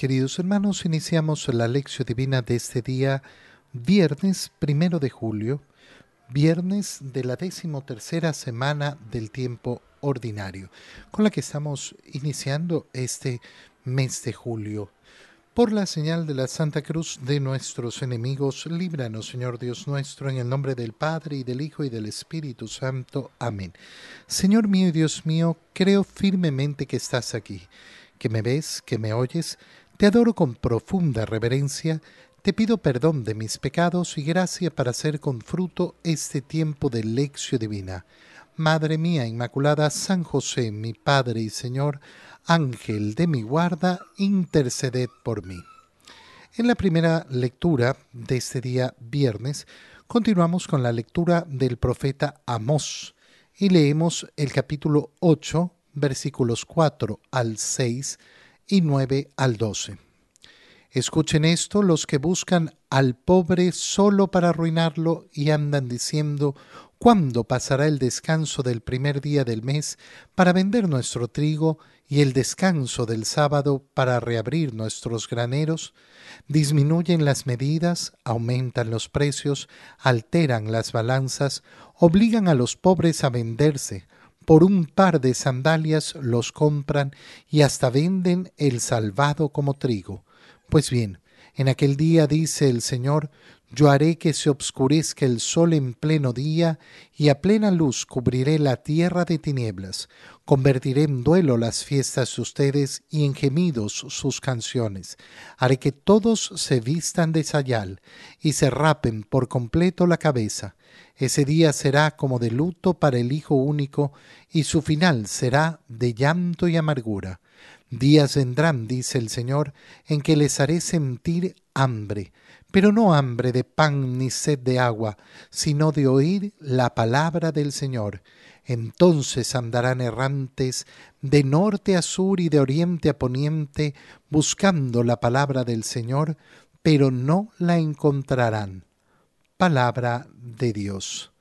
Queridos hermanos, iniciamos la lección divina de este día, viernes primero de julio, viernes de la decimotercera semana del tiempo ordinario, con la que estamos iniciando este mes de julio. Por la señal de la Santa Cruz de nuestros enemigos, líbranos, Señor Dios nuestro, en el nombre del Padre, y del Hijo, y del Espíritu Santo. Amén. Señor mío y Dios mío, creo firmemente que estás aquí, que me ves, que me oyes. Te adoro con profunda reverencia. Te pido perdón de mis pecados y gracia para hacer con fruto este tiempo de lección divina. Madre mía Inmaculada, San José, mi Padre y Señor, Ángel de mi guarda, interceded por mí. En la primera lectura de este día viernes, continuamos con la lectura del profeta Amós y leemos el capítulo 8, versículos 4 al 6 y 9 al 12. Escuchen esto los que buscan al pobre solo para arruinarlo y andan diciendo, ¿cuándo pasará el descanso del primer día del mes para vender nuestro trigo y el descanso del sábado para reabrir nuestros graneros? Disminuyen las medidas, aumentan los precios, alteran las balanzas, obligan a los pobres a venderse, por un par de sandalias los compran y hasta venden el salvado como trigo. Pues bien, en aquel día dice el Señor, yo haré que se obscurezca el sol en pleno día, y a plena luz cubriré la tierra de tinieblas. Convertiré en duelo las fiestas de ustedes y en gemidos sus canciones. Haré que todos se vistan de sayal y se rapen por completo la cabeza. Ese día será como de luto para el Hijo único, y su final será de llanto y amargura Días vendrán, dice el Señor, en que les haré sentir hambre, pero no hambre de pan ni sed de agua, sino de oír la palabra del Señor. Entonces andarán errantes de norte a sur y de oriente a poniente, buscando la palabra del Señor, pero no la encontrarán. Palabra de Dios.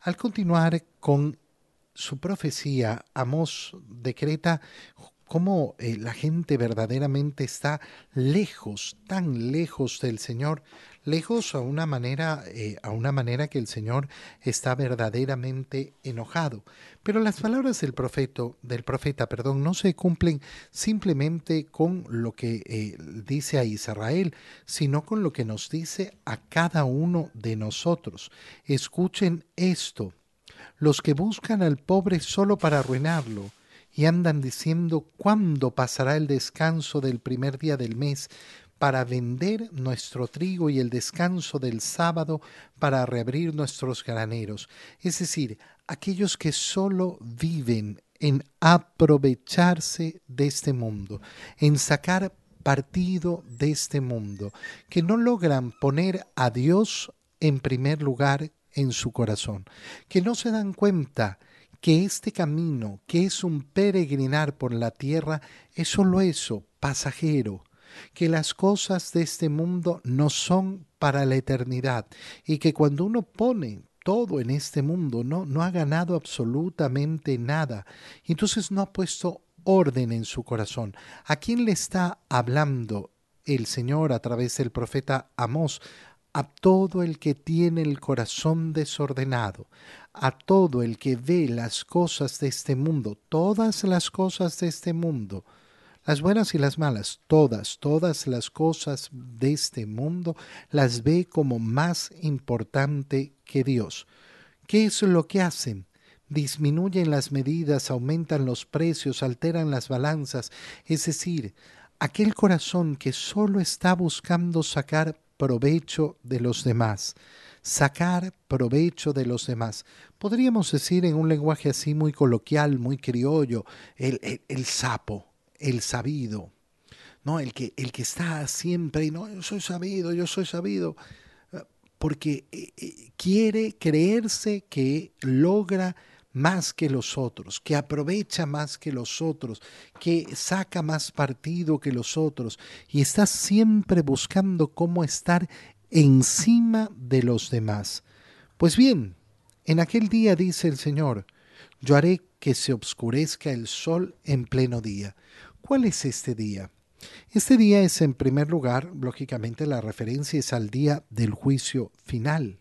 Al continuar con su profecía, Amós decreta cómo eh, la gente verdaderamente está lejos, tan lejos del Señor, lejos a una manera, eh, a una manera que el Señor está verdaderamente enojado. Pero las palabras del profeta, del profeta, perdón, no se cumplen simplemente con lo que eh, dice a Israel, sino con lo que nos dice a cada uno de nosotros. Escuchen esto. Los que buscan al pobre solo para arruinarlo, y andan diciendo cuándo pasará el descanso del primer día del mes para vender nuestro trigo y el descanso del sábado para reabrir nuestros graneros. Es decir, aquellos que solo viven en aprovecharse de este mundo, en sacar partido de este mundo, que no logran poner a Dios en primer lugar en su corazón, que no se dan cuenta que este camino, que es un peregrinar por la tierra, es solo eso, pasajero, que las cosas de este mundo no son para la eternidad y que cuando uno pone todo en este mundo, no, no ha ganado absolutamente nada, entonces no ha puesto orden en su corazón. ¿A quién le está hablando el Señor a través del profeta Amós? A todo el que tiene el corazón desordenado, a todo el que ve las cosas de este mundo, todas las cosas de este mundo, las buenas y las malas, todas, todas las cosas de este mundo, las ve como más importante que Dios. ¿Qué es lo que hacen? Disminuyen las medidas, aumentan los precios, alteran las balanzas, es decir, aquel corazón que solo está buscando sacar provecho de los demás, sacar provecho de los demás. Podríamos decir en un lenguaje así muy coloquial, muy criollo, el, el, sapo, el sabido, ¿no? El que, el que está siempre, no, yo soy sabido, yo soy sabido, porque eh, eh, quiere creerse que logra más que los otros, que aprovecha más que los otros, que saca más partido que los otros y está siempre buscando cómo estar encima de los demás. Pues bien, en aquel día dice el Señor, yo haré que se obscurezca el sol en pleno día. ¿Cuál es este día? Este día es en primer lugar, lógicamente la referencia es al día del juicio final,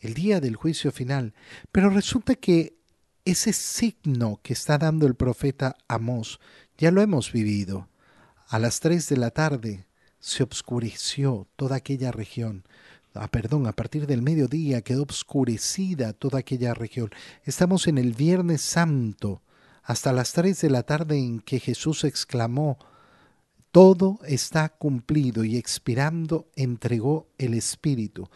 el día del juicio final, pero resulta que ese signo que está dando el profeta Amós ya lo hemos vivido. A las tres de la tarde se obscureció toda aquella región. Ah, perdón, a partir del mediodía quedó obscurecida toda aquella región. Estamos en el Viernes Santo, hasta las tres de la tarde en que Jesús exclamó, todo está cumplido y expirando entregó el Espíritu.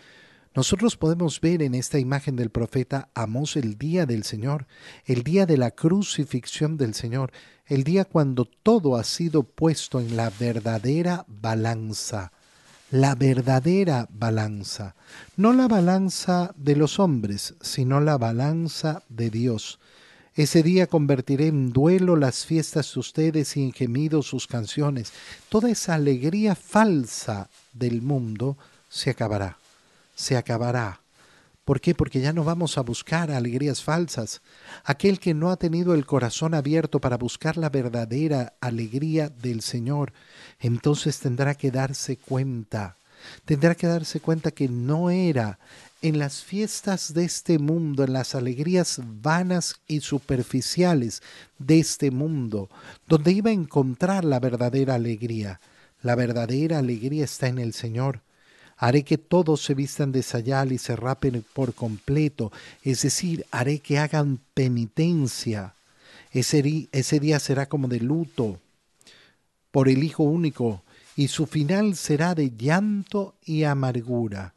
Nosotros podemos ver en esta imagen del profeta Amós el día del Señor, el día de la crucifixión del Señor, el día cuando todo ha sido puesto en la verdadera balanza, la verdadera balanza, no la balanza de los hombres, sino la balanza de Dios. Ese día convertiré en duelo las fiestas de ustedes y en gemidos sus canciones. Toda esa alegría falsa del mundo se acabará se acabará. ¿Por qué? Porque ya no vamos a buscar alegrías falsas. Aquel que no ha tenido el corazón abierto para buscar la verdadera alegría del Señor, entonces tendrá que darse cuenta, tendrá que darse cuenta que no era en las fiestas de este mundo, en las alegrías vanas y superficiales de este mundo, donde iba a encontrar la verdadera alegría. La verdadera alegría está en el Señor haré que todos se vistan de sayal y se rapen por completo, es decir, haré que hagan penitencia. Ese, día será como de luto por el Hijo único, y su final será de llanto y amargura.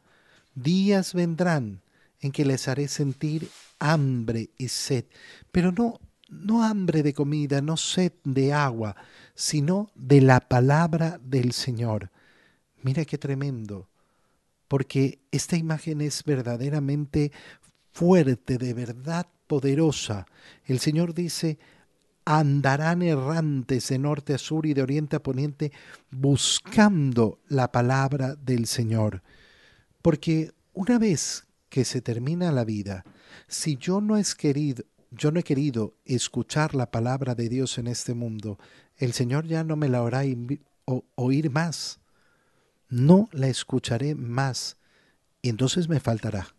Días vendrán en que les haré sentir hambre y sed, pero no, no hambre de comida, no sed de agua, sino de la palabra del Señor. Mira qué tremendo porque esta imagen es verdaderamente fuerte, de verdad poderosa. El Señor dice, andarán errantes de norte a sur y de oriente a poniente buscando la palabra del Señor. Porque una vez que se termina la vida, si yo no, es querido, yo no he querido escuchar la palabra de Dios en este mundo, el Señor ya no me la hará oír más no la escucharé más, y entonces me faltará.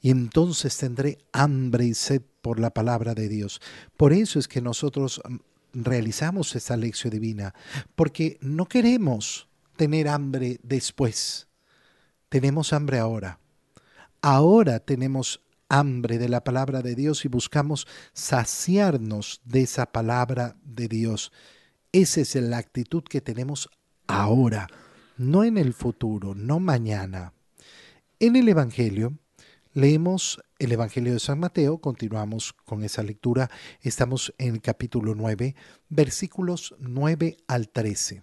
Y entonces tendré hambre y sed por la palabra de Dios. Por eso es que nosotros mm, realizamos esta lección divina, porque no queremos tener hambre después. Tenemos hambre ahora. Ahora tenemos hambre de la palabra de Dios y buscamos saciarnos de esa palabra de Dios. Esa es la actitud que tenemos ahora no en el futuro, no mañana. En el Evangelio, leemos el Evangelio de San Mateo, continuamos con esa lectura, estamos en el capítulo 9, versículos 9 al 13.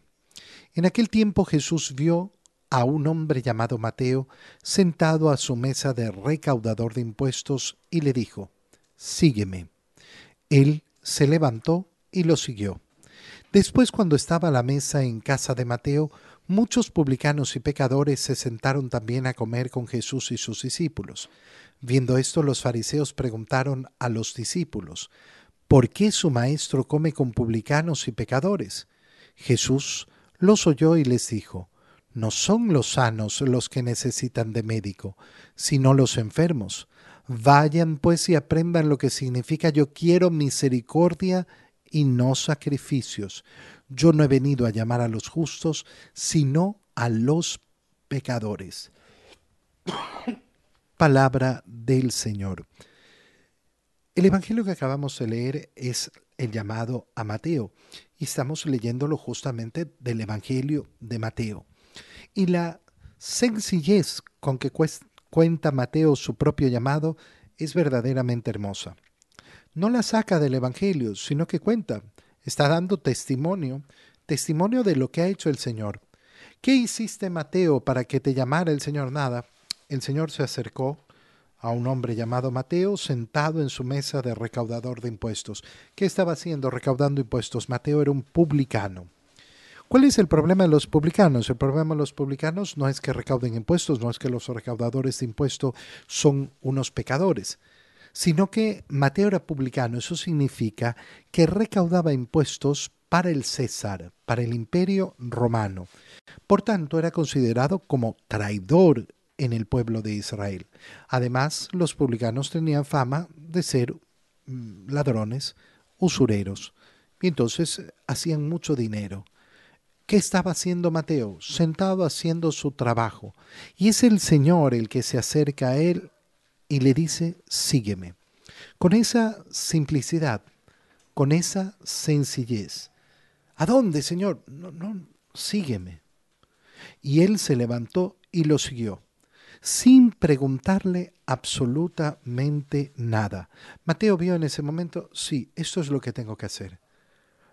En aquel tiempo Jesús vio a un hombre llamado Mateo sentado a su mesa de recaudador de impuestos y le dijo, Sígueme. Él se levantó y lo siguió. Después, cuando estaba a la mesa en casa de Mateo, Muchos publicanos y pecadores se sentaron también a comer con Jesús y sus discípulos. Viendo esto, los fariseos preguntaron a los discípulos, ¿por qué su maestro come con publicanos y pecadores? Jesús los oyó y les dijo, no son los sanos los que necesitan de médico, sino los enfermos. Vayan pues y aprendan lo que significa yo quiero misericordia y no sacrificios yo no he venido a llamar a los justos, sino a los pecadores. Palabra del Señor. El Evangelio que acabamos de leer es el llamado a Mateo y estamos leyéndolo justamente del Evangelio de Mateo. Y la sencillez con que cuenta Mateo su propio llamado es verdaderamente hermosa. No la saca del Evangelio, sino que cuenta está dando testimonio, testimonio de lo que ha hecho el Señor. ¿Qué hiciste, Mateo, para que te llamara el Señor? Nada. El Señor se acercó a un hombre llamado Mateo sentado en su mesa de recaudador de impuestos. ¿Qué estaba haciendo recaudando impuestos? Mateo era un publicano. ¿Cuál es el problema de los publicanos? El problema de los publicanos no es que recauden impuestos, no es que los recaudadores de impuestos son unos pecadores sino que Mateo era publicano. Eso significa que recaudaba impuestos para el César, para el imperio romano. Por tanto, era considerado como traidor en el pueblo de Israel. Además, los publicanos tenían fama de ser mm, ladrones, usureros, y entonces hacían mucho dinero. ¿Qué estaba haciendo Mateo? Sentado haciendo su trabajo. Y es el Señor el que se acerca a él y le dice, sígueme. Con esa simplicidad, con esa sencillez. ¿A dónde, Señor? No, no, sígueme. Y él se levantó y lo siguió, sin preguntarle absolutamente nada. Mateo vio en ese momento, sí, esto es lo que tengo que hacer.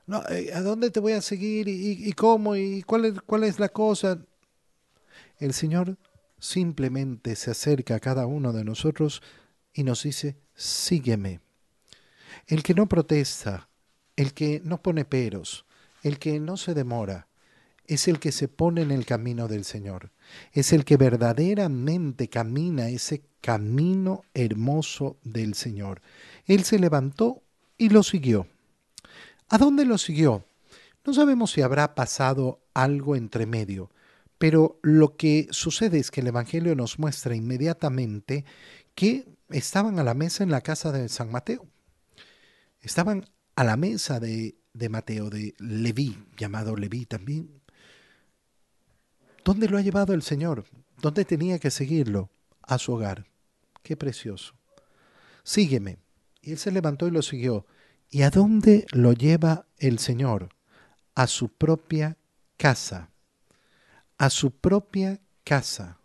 No, eh, ¿A dónde te voy a seguir? ¿Y, cómo? ¿Y cuál es, cuál es la cosa? El Señor simplemente se acerca a cada uno de nosotros y nos dice, sígueme. El que no protesta, el que no pone peros, el que no se demora, es el que se pone en el camino del Señor. Es el que verdaderamente camina ese camino hermoso del Señor. Él se levantó y lo siguió. ¿A dónde lo siguió? No sabemos si habrá pasado algo entre medio, pero lo que sucede es que el Evangelio nos muestra inmediatamente que estaban a la mesa en la casa de San Mateo. Estaban a la mesa de, Mateo, de Leví, llamado Leví también. ¿Dónde lo ha llevado el Señor? ¿Dónde tenía que seguirlo? A su hogar. Qué precioso. Sígueme. Y él se levantó y lo siguió. ¿Y a dónde lo lleva el Señor? A su propia casa. A su propia casa.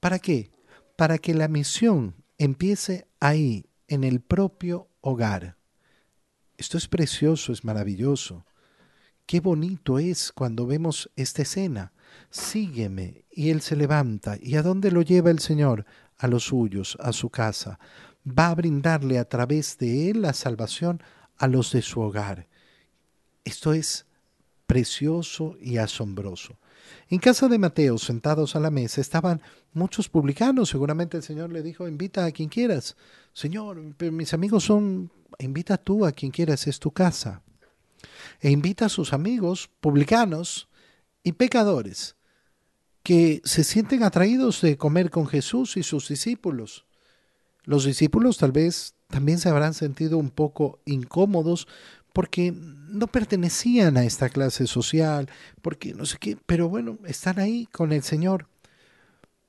¿Para qué? Para que la misión empiece ahí, en el propio hogar. Esto es precioso, es maravilloso. Qué bonito es cuando vemos esta escena. Sígueme. Y él se levanta. ¿Y a dónde lo lleva el Señor? A los suyos, a su casa va a brindarle a través de él la salvación a los de su hogar. Esto es precioso y asombroso. En casa de Mateo, sentados a la mesa, estaban muchos publicanos. Seguramente el Señor le dijo, invita a quien quieras. Señor, mis amigos son, invita tú a quien quieras, es tu casa. E invita a sus amigos publicanos y pecadores que se sienten atraídos de comer con Jesús y sus discípulos. Los discípulos tal vez también se habrán sentido un poco incómodos porque no pertenecían a esta clase social, porque no sé qué, pero bueno, están ahí con el Señor.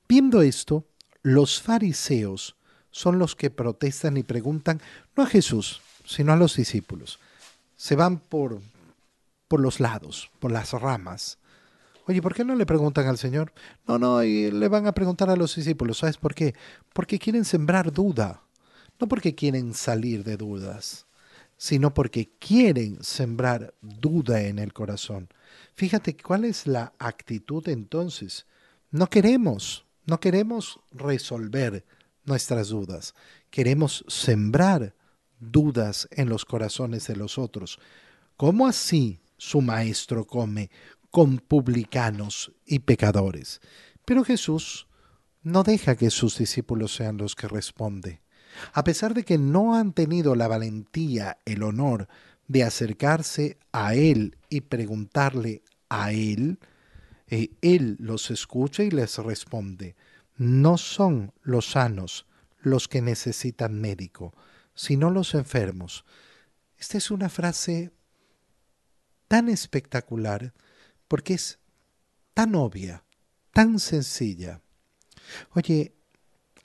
Viendo esto, los fariseos son los que protestan y preguntan, no a Jesús, sino a los discípulos. Se van por, por los lados, por las ramas. Oye, ¿por qué no le preguntan al Señor? No, no, y le van a preguntar a los discípulos. ¿Sabes por qué? Porque quieren sembrar duda. No porque quieren salir de dudas, sino porque quieren sembrar duda en el corazón. Fíjate cuál es la actitud entonces. No queremos, no queremos resolver nuestras dudas. Queremos sembrar dudas en los corazones de los otros. ¿Cómo así su maestro come? con publicanos y pecadores. Pero Jesús no deja que sus discípulos sean los que responden. A pesar de que no han tenido la valentía, el honor de acercarse a Él y preguntarle a Él, eh, Él los escucha y les responde, no son los sanos los que necesitan médico, sino los enfermos. Esta es una frase tan espectacular porque es tan obvia, tan sencilla. Oye,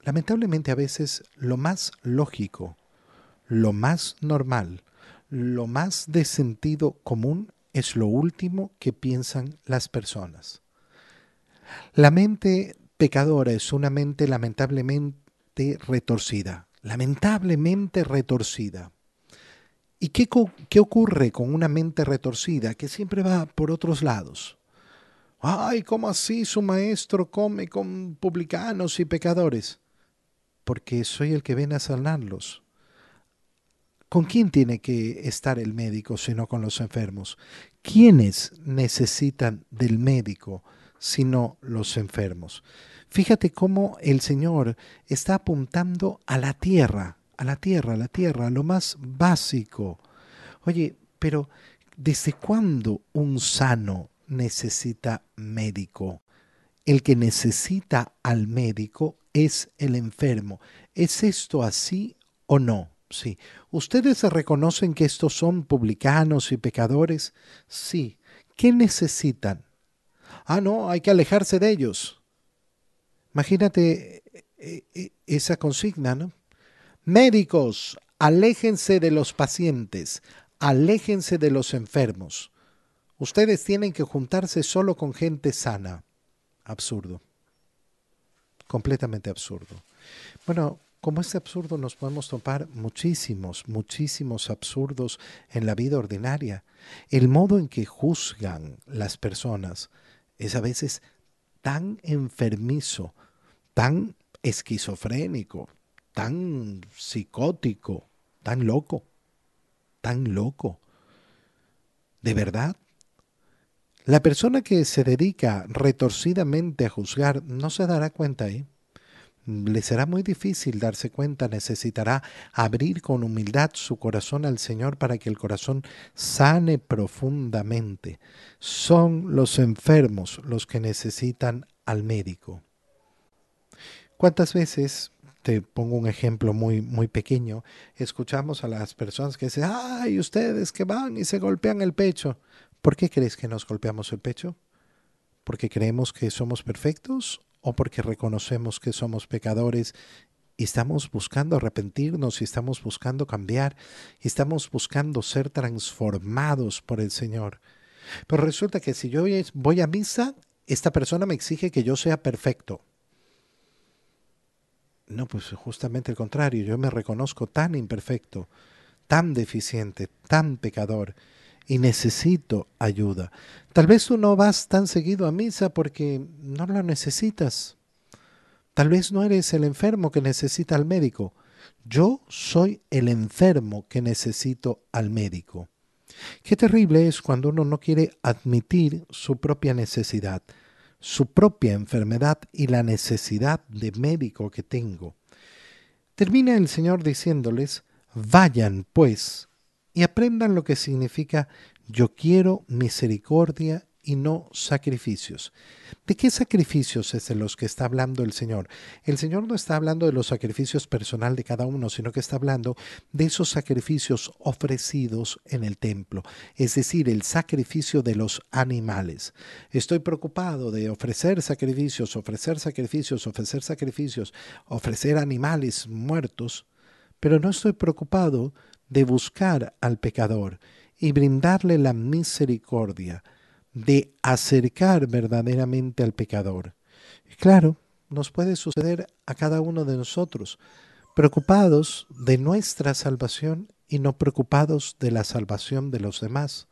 lamentablemente a veces lo más lógico, lo más normal, lo más de sentido común es lo último que piensan las personas. La mente pecadora es una mente lamentablemente retorcida, lamentablemente retorcida. ¿Y qué, qué, ocurre con una mente retorcida que siempre va por otros lados? Ay, ¿cómo así su maestro come con publicanos y pecadores? Porque soy el que viene a sanarlos. ¿Con quién tiene que estar el médico sino con los enfermos? ¿Quiénes necesitan del médico sino los enfermos? Fíjate cómo el Señor está apuntando a la tierra, a la tierra, a la tierra, lo más básico. Oye, pero ¿Desde cuándo un sano necesita médico? El que necesita al médico es el enfermo. ¿Es esto así o no? Sí. ¿Ustedes reconocen que estos son publicanos y pecadores? Sí. ¿Qué necesitan? Ah, no, hay que alejarse de ellos. Imagínate eh, eh, esa consigna, ¿no? Médicos, aléjense de los pacientes, aléjense de los enfermos. Ustedes tienen que juntarse solo con gente sana. Absurdo. Completamente absurdo. Bueno, como este absurdo nos podemos topar muchísimos, muchísimos absurdos en la vida ordinaria. El modo en que juzgan las personas es a veces tan enfermizo, tan esquizofrénico, tan psicótico, tan loco, tan loco. ¿De verdad? La persona que se dedica retorcidamente a juzgar no se dará cuenta ahí. Le será muy difícil darse cuenta, necesitará abrir con humildad su corazón al Señor para que el corazón sane profundamente. Son los enfermos los que necesitan al médico. ¿Cuántas veces, te pongo un ejemplo muy, muy pequeño, escuchamos a las personas que dicen, ay, ustedes que van y se golpean el pecho? ¿Por qué crees que nos golpeamos el pecho? ¿Porque creemos que somos perfectos o porque reconocemos que somos pecadores y estamos buscando arrepentirnos y estamos buscando cambiar y estamos buscando ser transformados por el Señor? Pero resulta que si yo voy a misa, esta persona me exige que yo sea perfecto. No, pues justamente el contrario, yo me reconozco tan imperfecto, tan deficiente, tan pecador y necesito ayuda. Tal vez tú no vas tan seguido a misa porque no la necesitas. Tal vez no eres el enfermo que necesita al médico. Yo soy el enfermo que necesito al médico. Qué terrible es cuando uno no quiere admitir su propia necesidad, su propia enfermedad y la necesidad de médico que tengo. Termina el Señor diciéndoles, vayan pues y aprendan lo que significa yo quiero misericordia y no sacrificios. ¿De qué sacrificios es de los que está hablando el Señor? El Señor no está hablando de los sacrificios personal de cada uno, sino que está hablando de esos sacrificios ofrecidos en el templo, es decir, el sacrificio de los animales. Estoy preocupado de ofrecer sacrificios, ofrecer sacrificios, ofrecer sacrificios, ofrecer animales muertos, pero no estoy preocupado de buscar al pecador y brindarle la misericordia, de acercar verdaderamente al pecador. claro, nos puede suceder a cada uno de nosotros, preocupados de nuestra salvación y no preocupados de la salvación de los demás,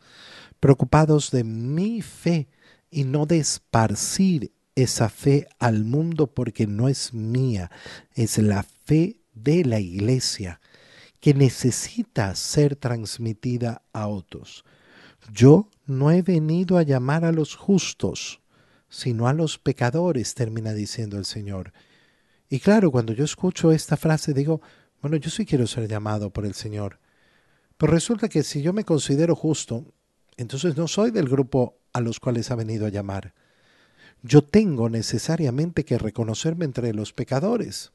preocupados de mi fe y no de esparcir esa fe al mundo porque no es mía, es la fe de la iglesia que necesita ser transmitida a otros. Yo no he venido a llamar a los justos, sino a los pecadores, termina diciendo el Señor. Y claro, cuando yo escucho esta frase digo, bueno, yo sí quiero ser llamado por el Señor. Pero resulta que si yo me considero justo, entonces no soy del grupo a los cuales ha venido a llamar. Yo tengo necesariamente que reconocerme entre los pecadores.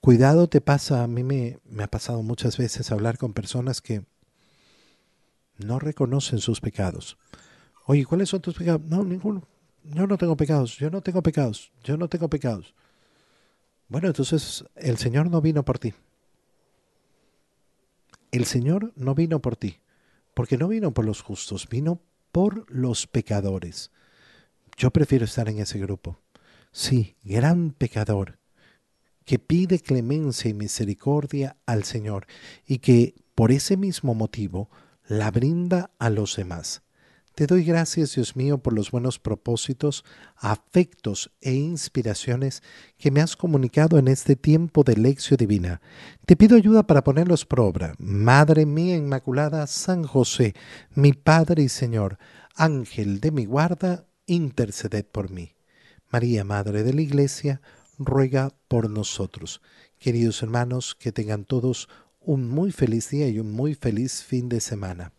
Cuidado te pasa, a mí me, me ha pasado muchas veces hablar con personas que no reconocen sus pecados. Oye, ¿cuáles son tus pecados? No, ninguno. Yo no tengo pecados, yo no tengo pecados, yo no tengo pecados. Bueno, entonces el Señor no vino por ti. El Señor no vino por ti, porque no vino por los justos, vino por los pecadores. Yo prefiero estar en ese grupo. Sí, gran pecador, que pide clemencia y misericordia al Señor y que por ese mismo motivo la brinda a los demás. Te doy gracias, Dios mío, por los buenos propósitos, afectos e inspiraciones que me has comunicado en este tiempo de lección divina. Te pido ayuda para ponerlos por obra. Madre mía Inmaculada, San José, mi Padre y Señor, Ángel de mi guarda, interceded por mí. María, Madre de la Iglesia, ruega por nosotros. Queridos hermanos, que tengan todos un muy feliz día y un muy feliz fin de semana.